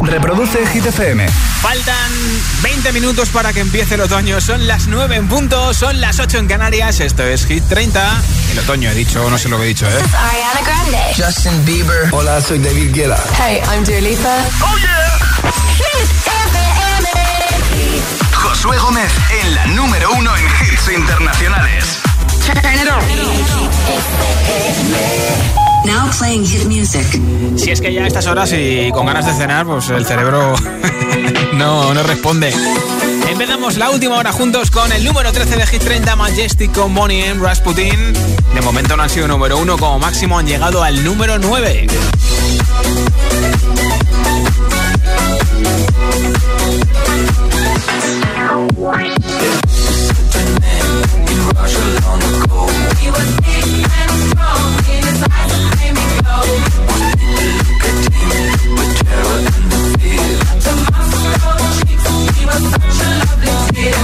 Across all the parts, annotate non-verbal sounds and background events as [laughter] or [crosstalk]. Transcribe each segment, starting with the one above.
Reproduce Hit FM. Faltan 20 minutos para que empiece el otoño. Son las 9 en punto, son las 8 en Canarias. Esto es Hit 30. El otoño he dicho, no sé lo que he dicho, ¿eh? Ariana Grande. Justin Bieber. Hola, soy David Guetta. Hey, I'm Dua Lipa. Oh yeah. Hit FM. Josué Gómez en la número uno en hits internacionales. Now playing hit music. Si es que ya a estas horas y con ganas de cenar, pues el cerebro [laughs] no, no responde. Empezamos la última hora juntos con el número 13 de Hit 30 Majestic con Bonnie M. Rasputin. De momento no han sido número uno, como máximo han llegado al número 9. Altavoz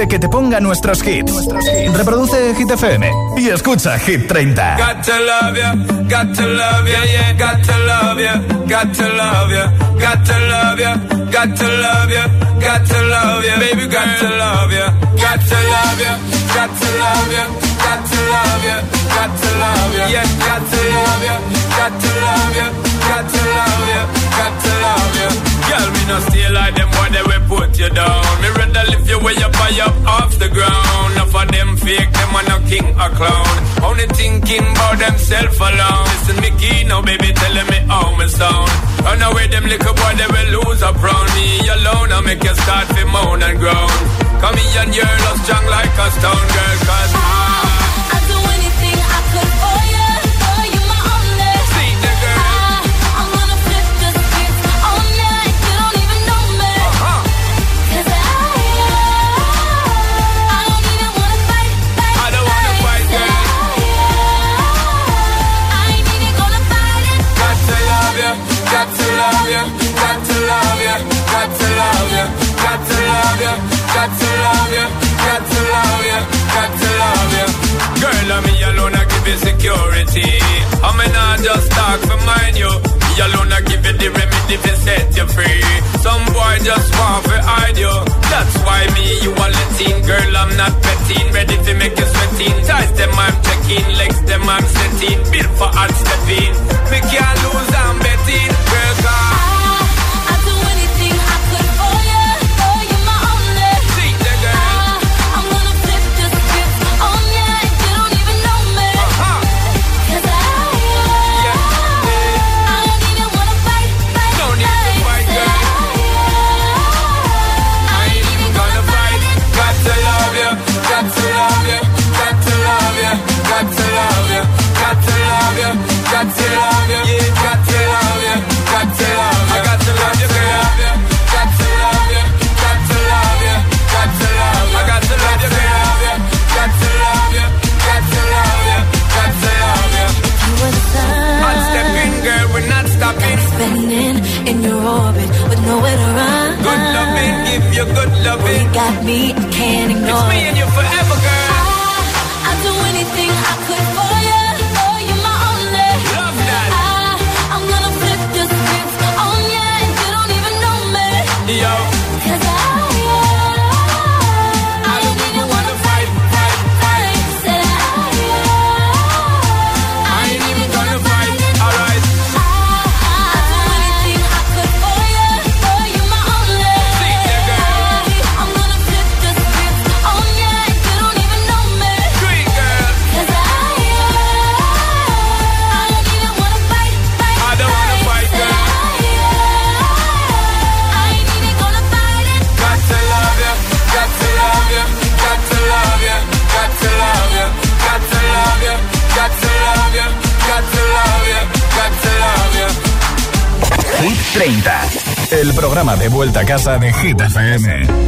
inteligente que te ponga nuestros hits. Reproduce Hit FM y escucha Hit 30. Got to love ya, got to love ya, yeah. Got to love ya, got to love ya, got to love ya, got to love ya, got to love ya, baby, got to love ya, got to love ya, got to love ya, got to love ya, got to love ya, yeah, got to love ya, got to love ya, got to love ya, got to love ya. Girl, me no stay like them, boy, they will put you down. Me rather lift you way up high up off the ground. Enough of them fake, them are no king or clown. Only thinking about themself alone. Listen, me key now, baby, telling me how me sound. Run away, them little boy, they will lose up round me alone. I make you start to moan and groan. Come and you're love strong like a stone girl, cause I Girl, I'm me alone, I give you security. I'm not just talk for mine, you. Me alone, I give you the remedy for set you free. Some boy just want to hide you. That's why me, you are letting. Girl, I'm not betting. Ready to make you sweating. Ties them, I'm checking. Legs them, I'm setting. Built for hard stepping. Me can't lose, I'm betting. Girl. Casa de Hit FM.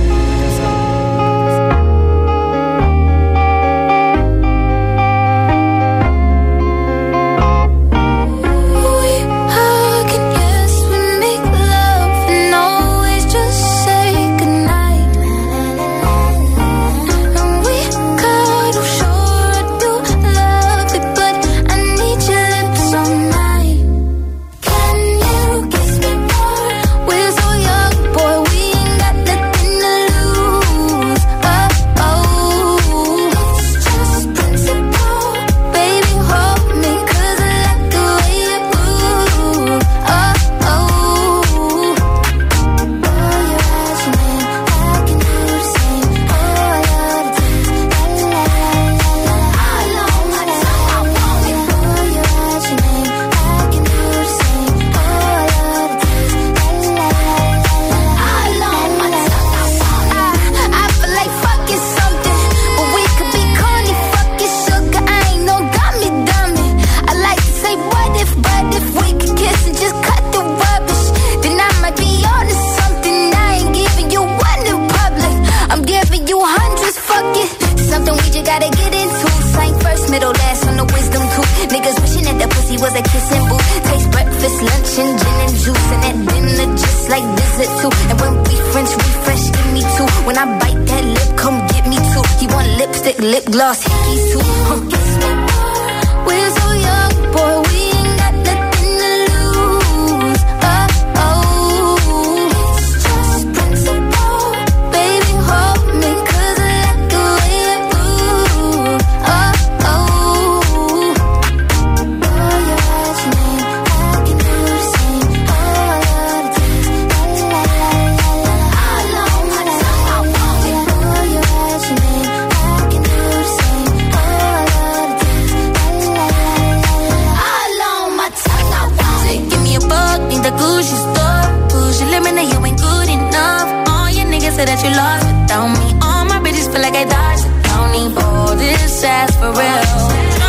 the Gucci store. Gucci limit and you ain't good enough. All your niggas say that you lost without me. All my bitches feel like I dodged. Don't need all this for real.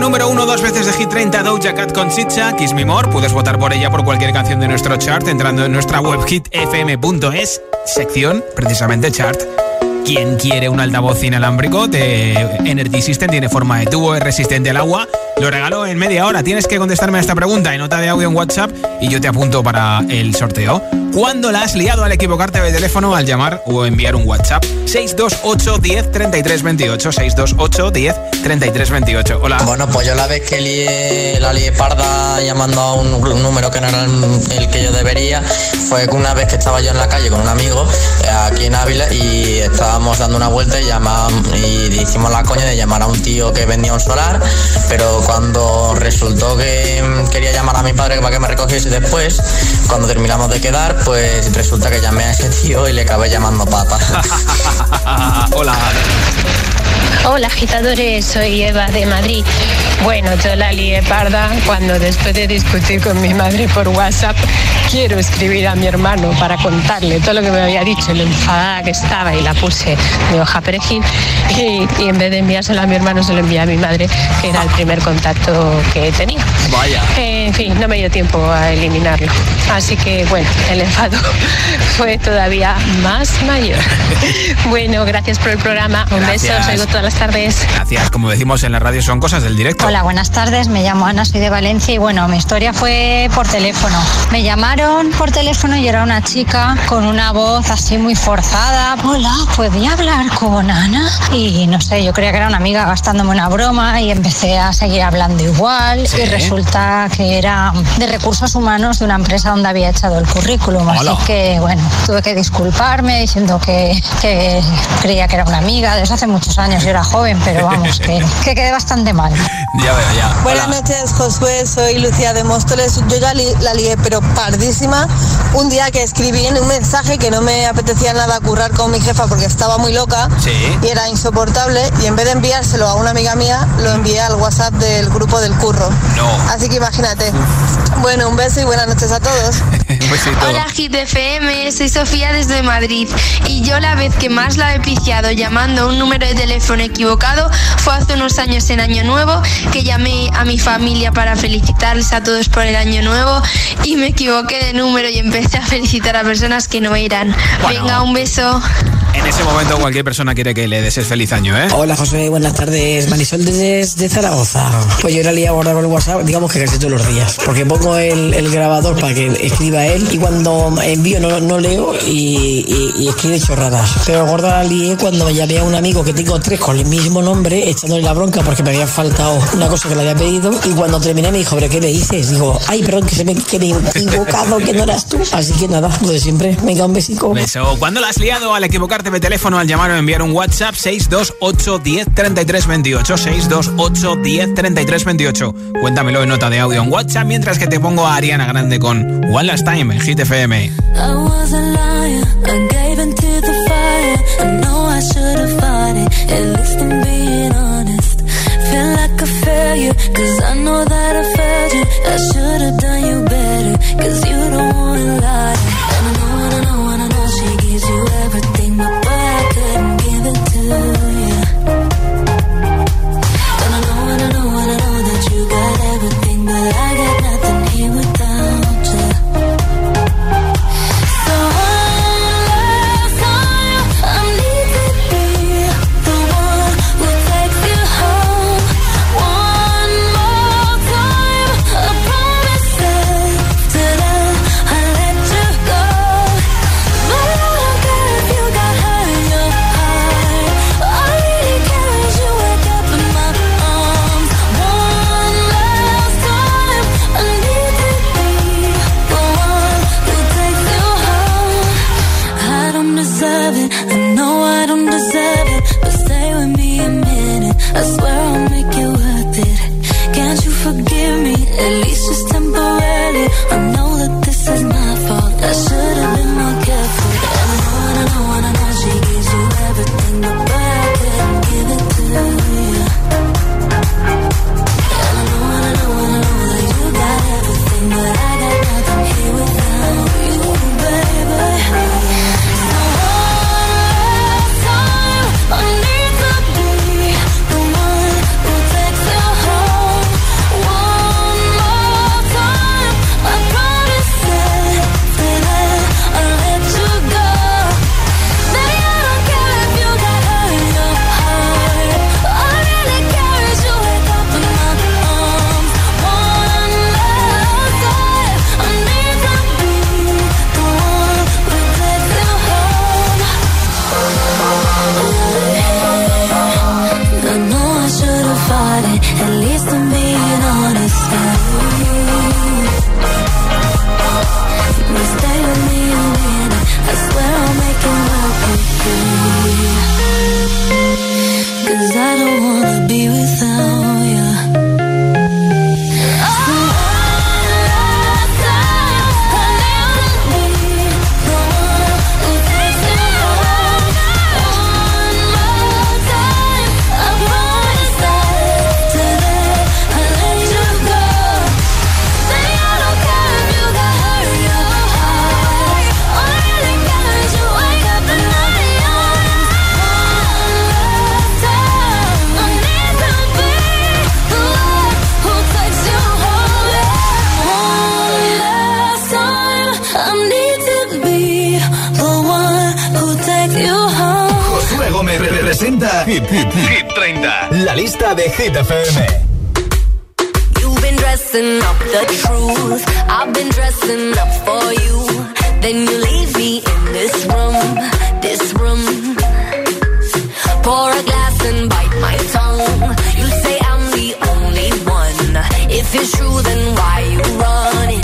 Número uno dos veces de Hit 30 Doja Cat con Chicha, Kiss Me More. Puedes votar por ella por cualquier canción de nuestro chart entrando en nuestra web hitfm.es, sección precisamente chart. ¿Quién quiere un altavoz inalámbrico de Energy System? Tiene forma de tubo, es resistente al agua. Lo regalo en media hora. Tienes que contestarme a esta pregunta en nota de audio en WhatsApp y yo te apunto para el sorteo. ¿Cuándo la has liado al equivocarte de teléfono al llamar o enviar un WhatsApp? 628 10 33 28. 628 10 33 28. Hola. Bueno, pues yo la vez que lié, la lié parda llamando a un, número que no era el, que yo debería, fue una vez que estaba yo en la calle con un amigo eh, aquí en Ávila y estábamos dando una vuelta y, llamamos, y hicimos la coña de llamar a un tío que vendía un solar, pero cuando resultó que quería llamar a mi padre para que me recogiese después, cuando terminamos de quedar, pues resulta que llamé a ese tío y le acabé llamando papa. [laughs] Hola. Hola agitadores, soy Eva de Madrid. Bueno, yo la lié parda cuando después de discutir con mi madre por WhatsApp, quiero escribir a mi hermano para contarle todo lo que me había dicho, lo enfadada que estaba y la puse de hoja perejil y, y en vez de enviárselo a mi hermano se lo envié a mi madre, que era el primer contacto que tenía. Vaya. en fin, no me dio tiempo a eliminarlo. Así que bueno, el enfado [laughs] fue todavía más mayor. [laughs] bueno, gracias por el programa. Un beso, os oigo todas las tardes. Gracias, como decimos en la radio, son cosas del directo. Hola, buenas tardes. Me llamo Ana, soy de Valencia y bueno, mi historia fue por teléfono. Me llamaron por teléfono y era una chica con una voz así muy forzada. Hola, ¿podía hablar con Ana? Y no sé, yo creía que era una amiga gastándome una broma y empecé a seguir hablando igual y resulta que era de recursos humanos de una empresa donde había echado el currículum. Así que bueno, tuve que disculparme diciendo que, que creía que era una amiga desde hace muchos años. Yo era joven, pero vamos, [laughs] que, que quedé bastante mal. Ya veo, ya. Buenas noches, Josué. Soy Lucía de Móstoles. Yo ya la lié, pero pardísima. Un día que escribí en un mensaje que no me apetecía nada currar con mi jefa porque estaba muy loca y era insoportable. Y en vez de enviárselo a una amiga mía, lo envié al WhatsApp del grupo del curro. No. Así que imagínate. Bueno, un beso y buenas noches a todos. [laughs] Hola, GTFM. Soy Sofía desde Madrid. Y yo la vez que más la he piciado llamando a un número de teléfono equivocado fue hace unos años en Año Nuevo que llamé a mi familia para felicitarles a todos por el año nuevo y me equivoqué de número y empecé a felicitar a personas que no eran. Venga, un beso. En ese momento cualquier persona quiere que le desees feliz año, ¿eh? Hola José, buenas tardes. Marisol desde Zaragoza. Pues yo era liado ahora con el WhatsApp, digamos que casi todos los días. Porque pongo el, el grabador para que escriba él y cuando envío no, no leo y, y, y, escribe chorradas. Pero gorda la lié cuando llamé a un amigo que tengo tres con el mismo nombre, echándole la bronca porque me había faltado una cosa que le había pedido. Y cuando terminé me dijo, ¿pero qué me dices? Digo, ay, perdón, que se me que me he equivocado, que no eras tú. Así que nada, lo de siempre. Venga, un besico. Beso. ¿Cuándo la has liado al equivocarte de teléfono al llamar o enviar un WhatsApp 628 10 33 28 628 10 33 28 Cuéntamelo en nota de audio en WhatsApp mientras que te pongo a Ariana Grande con One Last Time en Hit FM. Cause I know that I failed you. I should have done you better. Cause you don't wanna lie. I should've been more careful. Hit, Hit, Hit 30, la lista de Hit FM. You've been dressing up the truth. I've been dressing up for you. Then you leave me in this room, this room. Pour a glass and bite my tongue. You say I'm the only one. If it's true, then why you run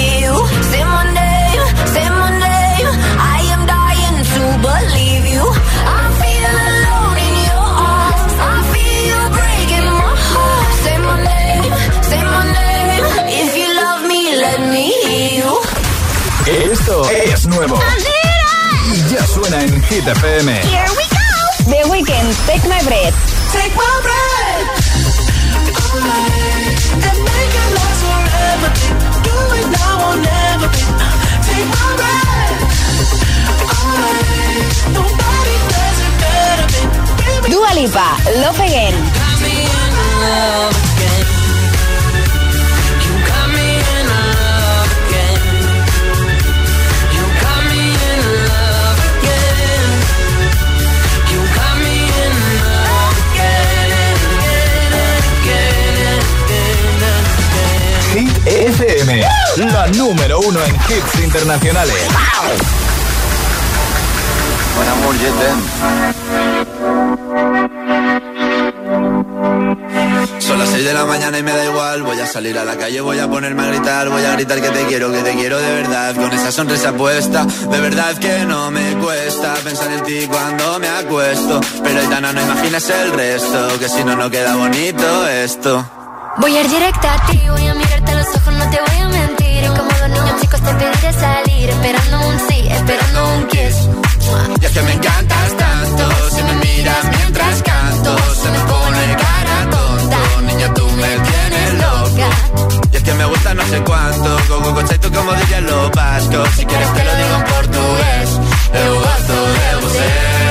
Esto es nuevo. Y ya suena en Hit FM. Here we go. The Weeknd, Take My Breath. Take my breath. And make it last forever. Do it now or never. Take my breath. Nobody does it better. Dua Lipa, Love Again. La número uno en hits internacionales. Buen amor. Son las 6 de la mañana y me da igual. Voy a salir a la calle, voy a ponerme a gritar. Voy a gritar que te quiero, que te quiero de verdad. Con esa sonrisa puesta, de verdad que no me cuesta pensar en ti cuando me acuesto. Pero Aitana, no imaginas el resto, que si no, no queda bonito esto. Voy a ir directa a ti, voy a mirarte a los ojos, no te voy a mentir. Y como dos niños chicos te pediré salir, esperando un sí, esperando un kiss. Y es que me encantas tanto, si me miras mientras canto, se me pone cara tonta. Niña, tú me tienes loca. Y es que me gusta no sé cuánto, go, go, tú como diría lo vasco. Si quieres te lo digo en portugués, de.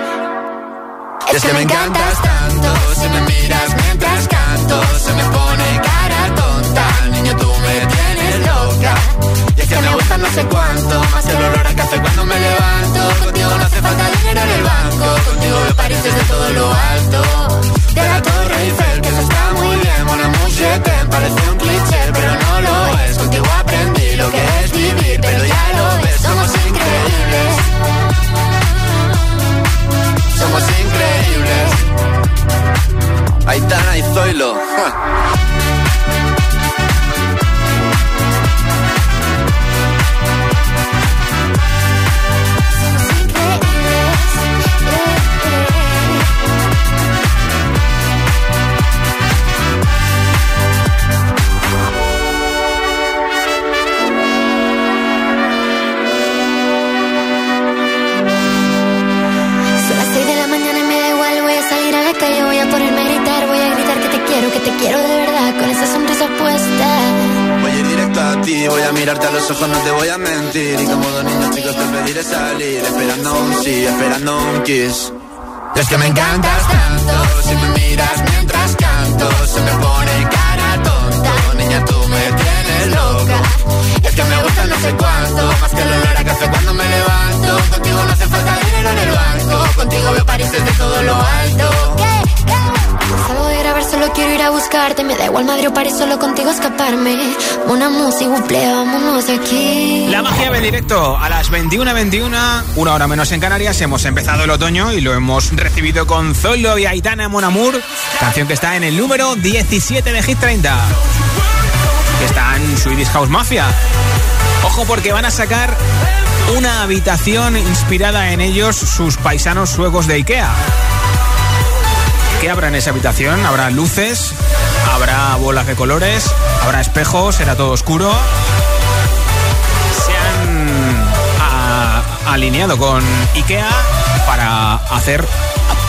Es que me encantas tanto, si me miras mientras canto, se me pone cara tonta, niño tú me tienes loca. Y es que me gusta no sé cuánto, más el olor a 21 21, una hora menos en Canarias. Hemos empezado el otoño y lo hemos recibido con Zolo y Aitana Monamur, canción que está en el número 17 de Hit 30. Que está en Swedish House Mafia. Ojo porque van a sacar una habitación inspirada en ellos, sus paisanos suecos de Ikea. ¿Qué habrá en esa habitación? ¿Habrá luces? ¿Habrá bolas de colores? ¿Habrá espejos? ¿Será todo oscuro? Alineado con IKEA para hacer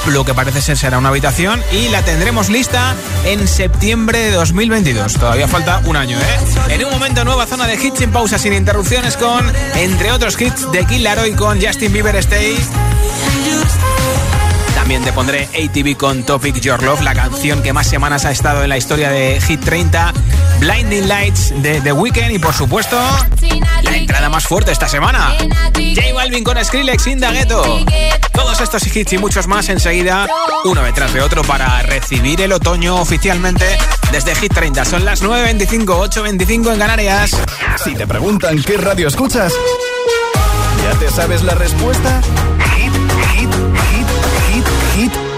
lo que parece ser será una habitación y la tendremos lista en septiembre de 2022. Todavía falta un año, ¿eh? En un momento nueva zona de hits sin pausa, sin interrupciones con, entre otros hits, de Kid Laroi con Justin Bieber Stay. También te pondré ATV con Topic Your Love, la canción que más semanas ha estado en la historia de Hit 30, Blinding Lights de The Weeknd y por supuesto la entrada más fuerte esta semana, J Balvin con Skrillex Indagueto. Todos estos hits y muchos más enseguida, uno detrás de otro para recibir el otoño oficialmente desde Hit 30. Son las 9.25, 8.25 en Canarias. Si te preguntan qué radio escuchas, ¿ya te sabes la respuesta?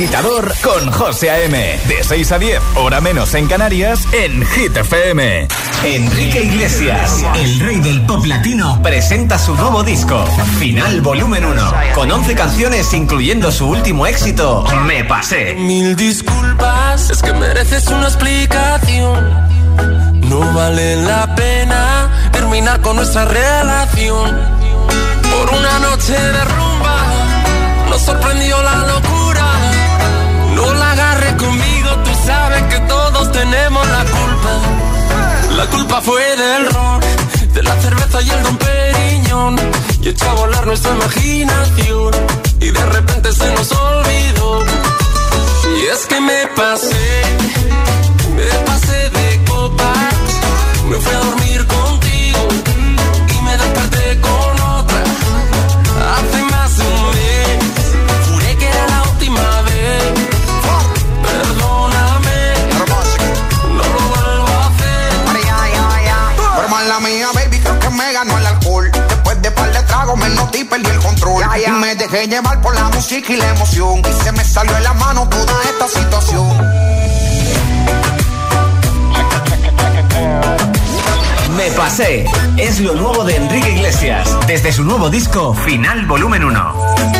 agitador con José A.M. De 6 a 10, hora menos en Canarias, en Hit FM. Enrique Iglesias, el rey del pop latino, presenta su nuevo disco, Final Volumen 1, con 11 canciones incluyendo su último éxito, Me Pasé. Mil disculpas, es que mereces una explicación. No vale la pena terminar con nuestra relación. Por una noche de rumba, nos sorprendió la locura. La culpa fue del ron, de la cerveza y el don Periñón. Y echó a volar nuestra imaginación. Y de repente se nos olvidó. Y es que me pasé, me pasé de copas. Me fui a dormir contigo y me desperté con otra. Hace más de un mes, juré que era la última vez. Par de tragos me noté y perdí el control. Y me dejé llevar por la música y la emoción. Y se me salió de la mano toda esta situación. Me Pasé es lo nuevo de Enrique Iglesias, desde su nuevo disco, Final Volumen 1.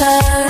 time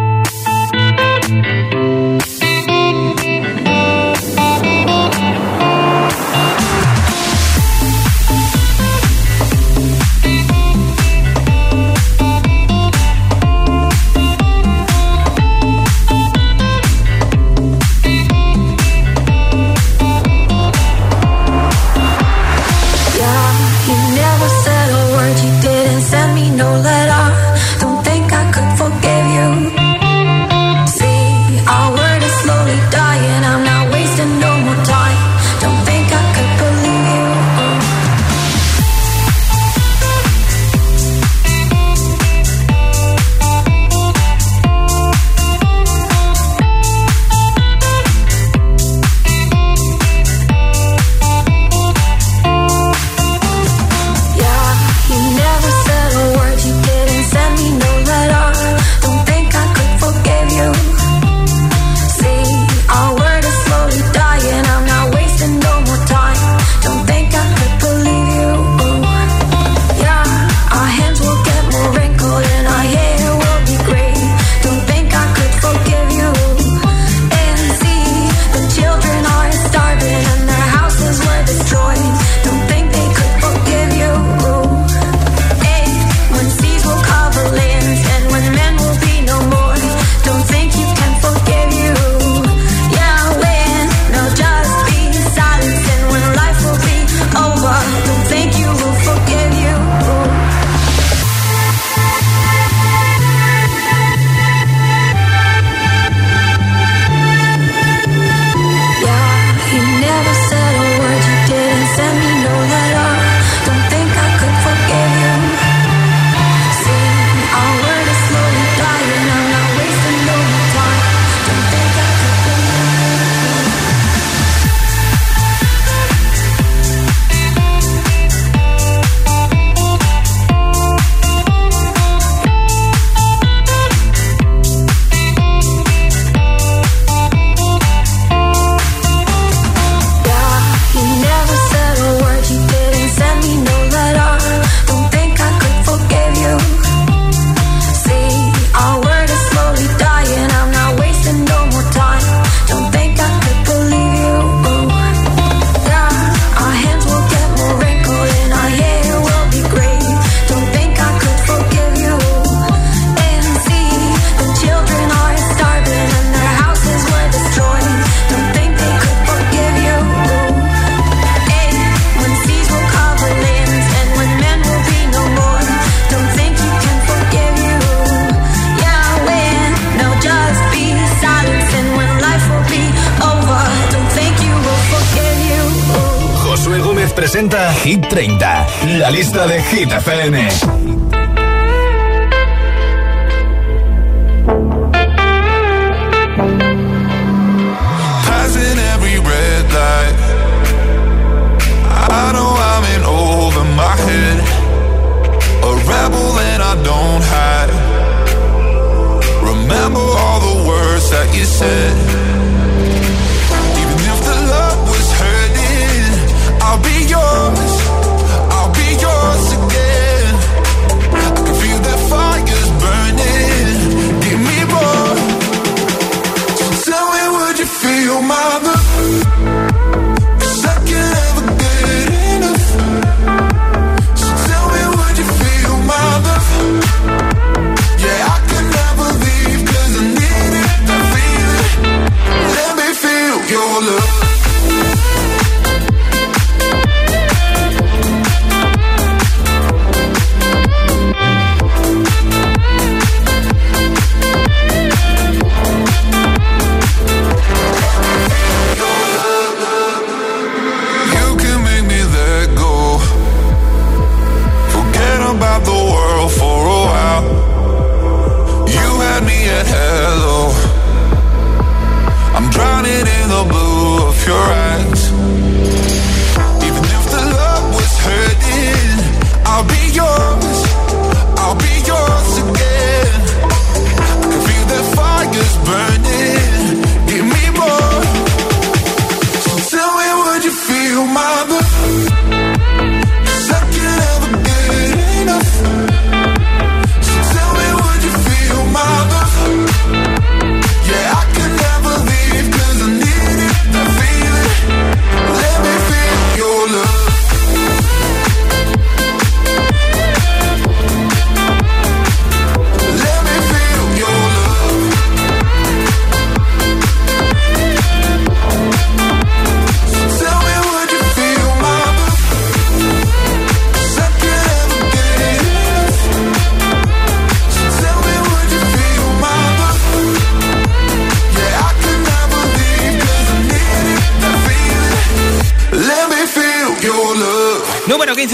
Lista de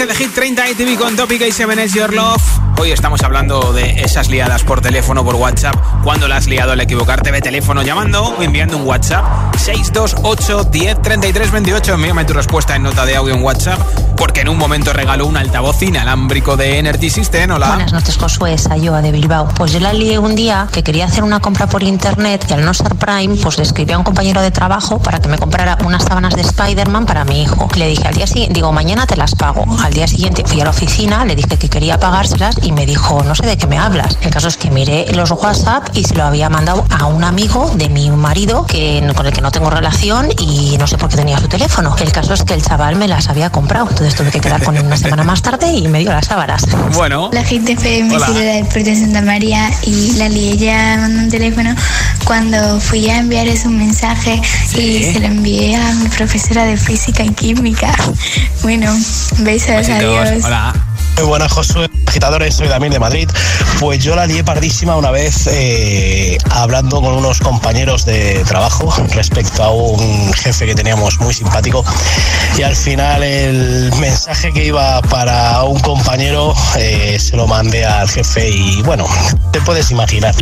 de Hit 30 ITV con y 7 is Your Love. Hoy estamos hablando de esas liadas por teléfono, por WhatsApp. Cuando la has liado al equivocarte, ve teléfono llamando o enviando un WhatsApp. 628 10 33 28. Envíame tu respuesta en nota de audio en WhatsApp. Porque en un momento regaló un altavoz inalámbrico de Energy System. Hola. Buenas noches, Josué, es Ayoa de Bilbao. Pues yo la lié un día que quería hacer una compra por internet y al no ser Prime, pues le escribí a un compañero de trabajo para que me comprara unas sábanas de Spider-Man para mi hijo. Le dije al día siguiente, digo, mañana te las pago. Al día siguiente fui a la oficina, le dije que quería pagárselas y me dijo, no sé de qué me hablas. El caso es que miré los WhatsApp y se lo había mandado a un amigo de mi marido que, con el que no tengo relación y no sé por qué tenía su teléfono. El caso es que el chaval me las había comprado. Entonces tuve que quedar con él una semana más tarde y me dio las sábanas. Bueno. La gente FM Hola. Ciudad del Puerto de Santa María y la lié llamando un teléfono cuando fui a enviarles un mensaje y se lo envié a mi profesora de física y química. [laughs] Bueno, besos, adiós. Muy buenas, Josué. Agitadores, soy Damien de Madrid. Pues yo la lié pardísima una vez eh, hablando con unos compañeros de trabajo respecto a un jefe que teníamos muy simpático. Y al final el mensaje que iba para un compañero eh, se lo mandé al jefe y bueno, te puedes imaginar.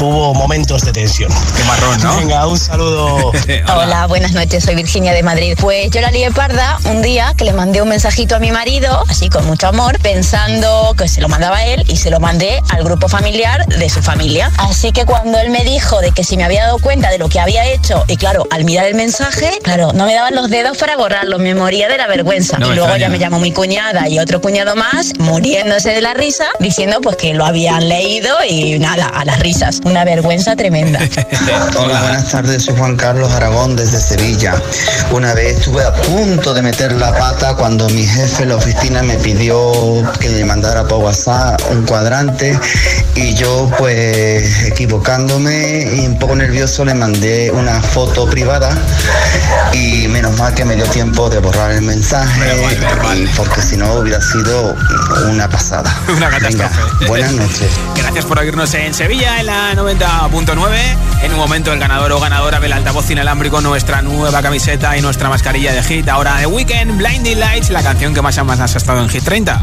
Hubo momentos de tensión. Qué marrón, ¿no? Venga, un saludo. [laughs] Hola. buenas noches, soy Virginia de Madrid. Pues yo la lié parda un día que le mandé un mensajito a mi marido, así con mucho amor, pensando que se lo mandaba a él y se lo mandé al grupo familiar de su familia. Así que cuando él me dijo de que si me había dado cuenta de lo que había hecho, y claro, al mirar el mensaje, claro, no me daban los dedos para borrarlo, me moría de la vergüenza. No y luego extraña. ya me llamó mi cuñada y otro cuñado más, muriéndose de la risa, diciendo pues que lo habían leído y nada, a las risas. Una vergüenza tremenda. [laughs] Hola, buenas tardes, soy Juan Carlos Aragón desde Sevilla. Una vez estuve a punto de meter la pata cuando mi jefe en la oficina me pidió que le mandara para Guasá un cuadrante y yo pues equivocándome y un poco nervioso le mandé una foto privada y menos mal que me dio tiempo de borrar el mensaje porque si no hubiera sido una pasada. [laughs] Una buenas noches. Gracias por oírnos en Sevilla en la 90.9. En un momento el ganador o ganadora del altavoz inalámbrico, nuestra nueva camiseta y nuestra mascarilla de hit. Ahora de Weekend, Blinding Lights, la canción que más amas has estado en Hit 30.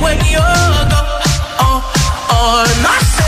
when you're gone. Oh, oh,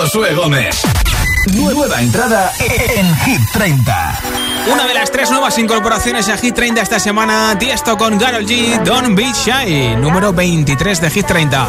Josué Gómez. Nueva entrada en Hit 30. Una de las tres nuevas incorporaciones a Hit 30 esta semana, Tiesto con Garol G, Don't Be Shy, número 23 de Hit 30.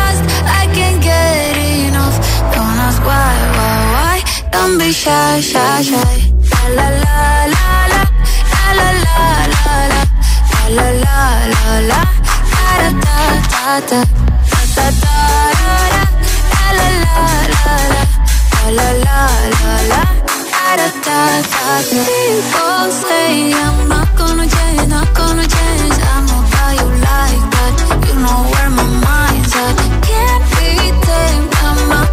Don't be shy, shy, shy. La la la la la la la la la la la la la la da da da da da da da da la la la la la la la la da da da da People say I'm not gonna change, not gonna change. I know how you like that. You know where my mind's at.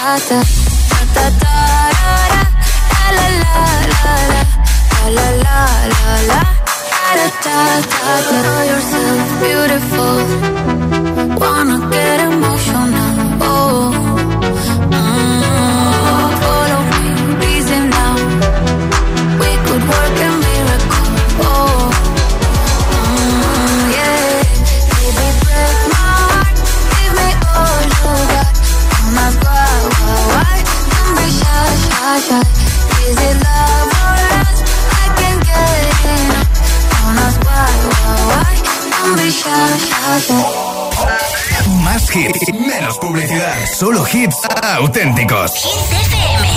da da da la la la la la la la la. Da da da da Know yourself beautiful. Wanna get hits, menos publicidad. Solo hits auténticos. If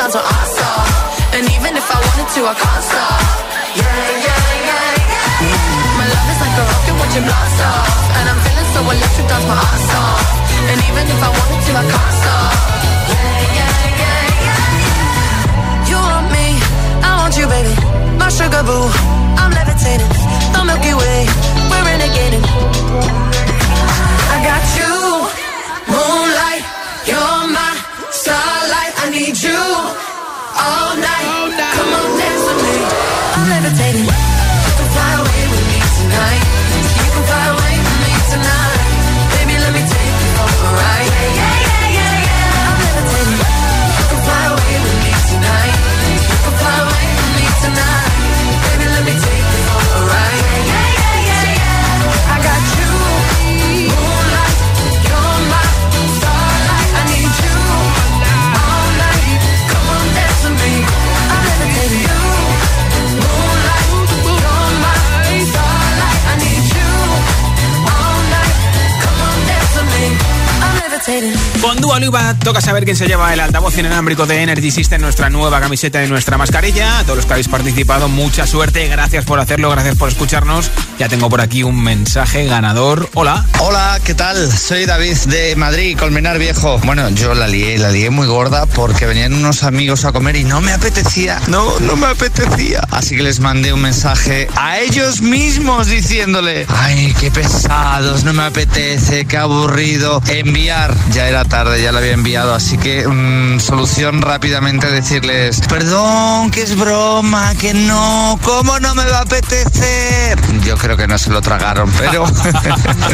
dance on our song. And even if I wanted to, I can't stop. Yeah, yeah, yeah, yeah. My love is like a rocket, watch it blast off. And I'm feeling so electric, dance my ass off. And even if I wanted to, I can't stop. Yeah, yeah, yeah, yeah. You want me, I want you, baby. My sugar boo, I'm levitating. The Milky Way, we're renegading. I got you, moonlight, you're tonight. Con Dua toca saber quién se lleva el altavoz inalámbrico de Energy System, nuestra nueva camiseta y nuestra mascarilla. A todos los que habéis participado, mucha suerte. Gracias por hacerlo, gracias por escucharnos. Ya tengo por aquí un mensaje ganador. Hola. Hola, ¿qué tal? Soy David de Madrid, Colmenar Viejo. Bueno, yo la lié, la lié muy gorda porque venían unos amigos a comer y no me apetecía. No, no me apetecía. Así que les mandé un mensaje a ellos mismos diciéndole, ay, qué pesados, no me apetece, qué aburrido. Enviar, ya era tarde, ya lo había enviado, así que mm, solución rápidamente decirles, perdón, que es broma, que no, ¿cómo no me va a apetecer? Yo creo que no se lo tragaron, pero... [laughs]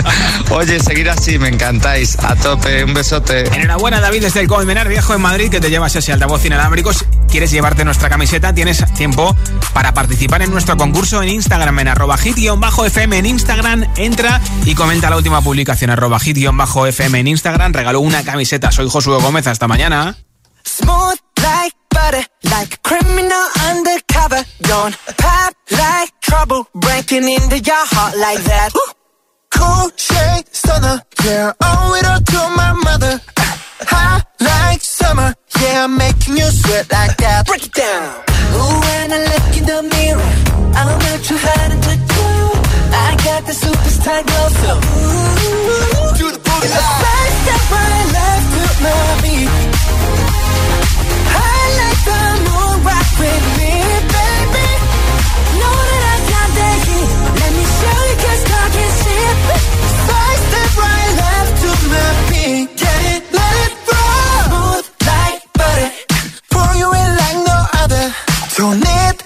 [laughs] Oye, seguir así, me encantáis. A tope, un besote. Enhorabuena, David, desde el Colmenar Viejo en Madrid, que te llevas ese altavoz inalámbrico. Si quieres llevarte nuestra camiseta, tienes tiempo para participar en nuestro concurso en Instagram, en arroba hit-fm en Instagram. Entra y comenta la última publicación, arroba hit-fm en Instagram. Regaló una camiseta. Soy Josué Gómez. Hasta mañana. Smooth like butter, like a criminal undercover. Don't pop like trouble, breaking into your heart like that. Cool shade stunner, yeah, owe it all to my mother. Hot like summer, yeah, I'm making you sweat like that. Break it down. Ooh, when I look in the mirror, I'm not too hard to do. I got the superstar glow, so ooh, do the boogie. A side step right left to my beat. I like the moon rock with me, baby. Know that I got the heat. Let me show you 'cause talk is cheap. Side step right left to my beat. Get it, let it roll. Smooth like butter. Pour you in like no other. Don't need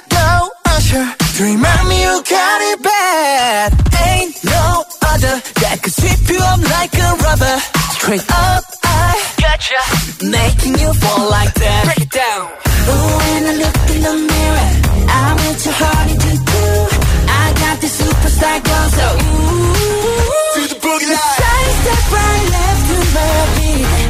remind me you got it bad. Ain't no other that could sweep you up like a rubber. Straight up, I gotcha. Making you fall like that. Break it down. Ooh, when I look in the mirror, I'm with your heart into do. I got the superstar glow, so ooh. Do the boogie line. Side step right left to my beat.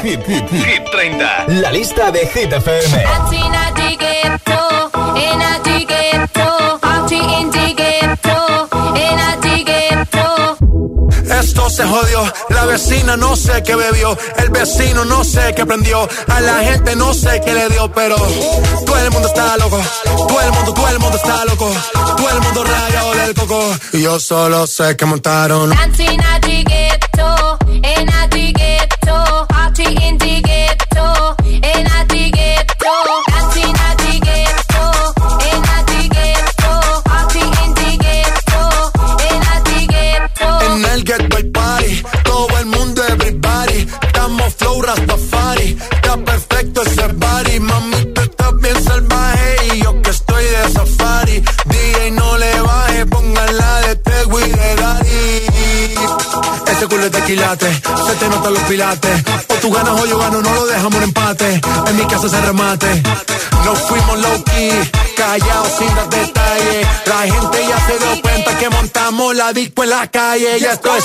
30. Hit, hit, hit 30. La lista de Hit FM. Esto se jodió, la vecina no sé qué bebió, el vecino no sé qué prendió, a la gente no sé qué le dio, pero todo el mundo está loco, todo el mundo, todo el mundo está loco, todo el mundo rayado del coco, y yo solo sé que montaron. Dancing se te notan los pilates. O tú ganas o yo gano, no lo dejamos en empate. En mi casa se remate. Nos fuimos low key, callados sin dar detalles. La gente ya se dio cuenta que montamos la disco en la calle. Ya esto es.